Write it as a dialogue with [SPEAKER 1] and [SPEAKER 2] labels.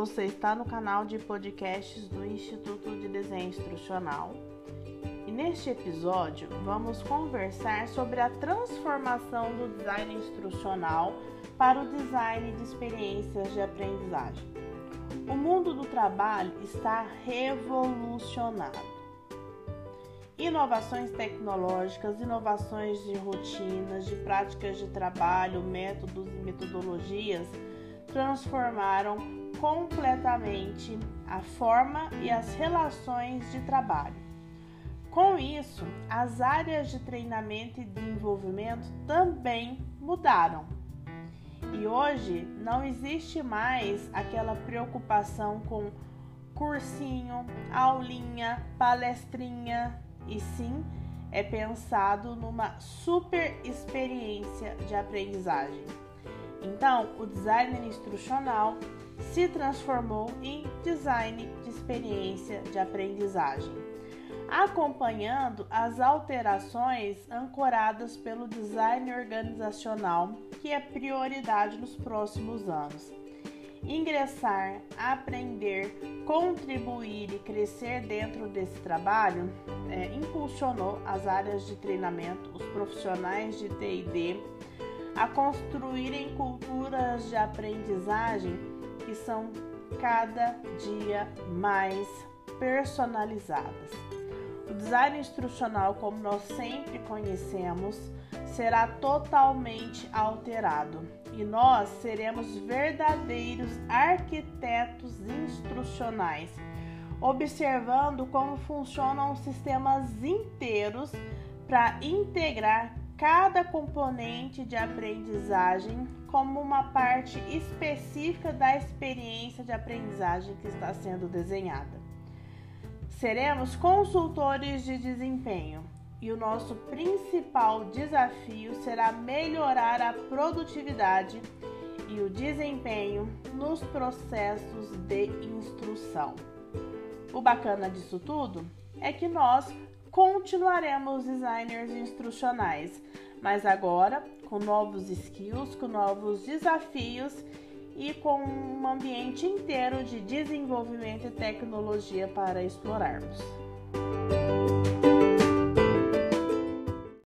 [SPEAKER 1] você está no canal de podcasts do Instituto de Desenho Instrucional e neste episódio vamos conversar sobre a transformação do design instrucional para o design de experiências de aprendizagem. O mundo do trabalho está revolucionado. Inovações tecnológicas, inovações de rotinas, de práticas de trabalho, métodos e metodologias transformaram completamente a forma e as relações de trabalho. Com isso, as áreas de treinamento e desenvolvimento também mudaram. E hoje não existe mais aquela preocupação com cursinho, aulinha, palestrinha, e sim é pensado numa super experiência de aprendizagem. Então, o designer instrucional se transformou em design de experiência de aprendizagem, acompanhando as alterações ancoradas pelo design organizacional, que é prioridade nos próximos anos. Ingressar, aprender, contribuir e crescer dentro desse trabalho é, impulsionou as áreas de treinamento, os profissionais de TD, a construírem culturas de aprendizagem que são cada dia mais personalizadas. O design instrucional, como nós sempre conhecemos, será totalmente alterado e nós seremos verdadeiros arquitetos instrucionais, observando como funcionam sistemas inteiros para integrar cada componente de aprendizagem como uma parte específica da experiência de aprendizagem que está sendo desenhada. Seremos consultores de desempenho e o nosso principal desafio será melhorar a produtividade e o desempenho nos processos de instrução. O bacana disso tudo é que nós continuaremos designers instrucionais, mas agora com novos skills, com novos desafios e com um ambiente inteiro de desenvolvimento e tecnologia para explorarmos.